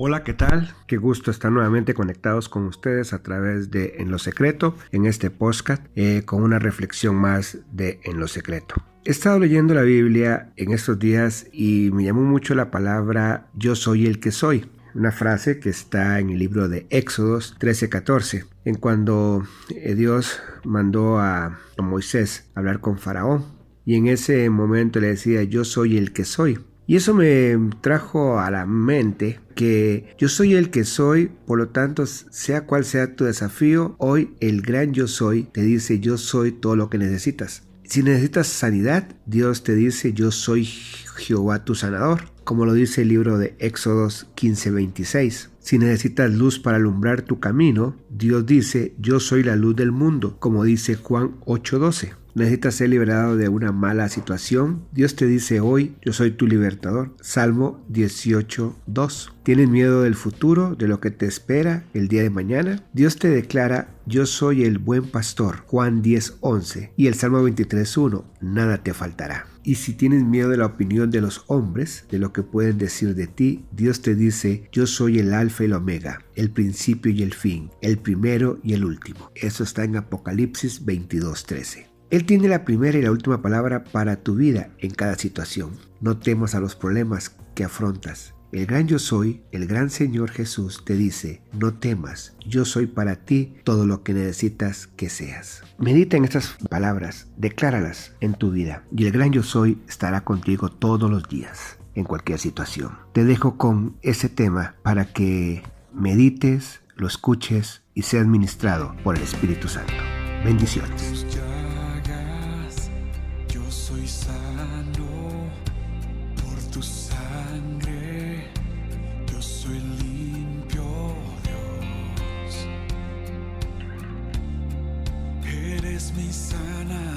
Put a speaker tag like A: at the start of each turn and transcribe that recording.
A: Hola, ¿qué tal? Qué gusto estar nuevamente conectados con ustedes a través de En lo Secreto, en este podcast, eh, con una reflexión más de En lo Secreto. He estado leyendo la Biblia en estos días y me llamó mucho la palabra Yo soy el que soy. Una frase que está en el libro de Éxodos 13:14, en cuando eh, Dios mandó a Moisés hablar con Faraón. Y en ese momento le decía, yo soy el que soy. Y eso me trajo a la mente que yo soy el que soy, por lo tanto, sea cual sea tu desafío, hoy el gran yo soy te dice yo soy todo lo que necesitas. Si necesitas sanidad, Dios te dice yo soy Jehová tu sanador, como lo dice el libro de Éxodos 15:26. Si necesitas luz para alumbrar tu camino, Dios dice yo soy la luz del mundo, como dice Juan 8:12 necesitas ser liberado de una mala situación, Dios te dice hoy, yo soy tu libertador. Salmo 18.2. ¿Tienes miedo del futuro, de lo que te espera el día de mañana? Dios te declara, yo soy el buen pastor. Juan 10.11. Y el Salmo 23.1. Nada te faltará. Y si tienes miedo de la opinión de los hombres, de lo que pueden decir de ti, Dios te dice, yo soy el alfa y el omega, el principio y el fin, el primero y el último. Eso está en Apocalipsis 22.13. Él tiene la primera y la última palabra para tu vida en cada situación. No temas a los problemas que afrontas. El gran yo soy, el gran Señor Jesús te dice, no temas, yo soy para ti todo lo que necesitas que seas. Medita en estas palabras, decláralas en tu vida y el gran yo soy estará contigo todos los días, en cualquier situación. Te dejo con ese tema para que medites, lo escuches y seas ministrado por el Espíritu Santo. Bendiciones
B: soy sano por tu sangre, yo soy limpio, Dios. Eres mi sana.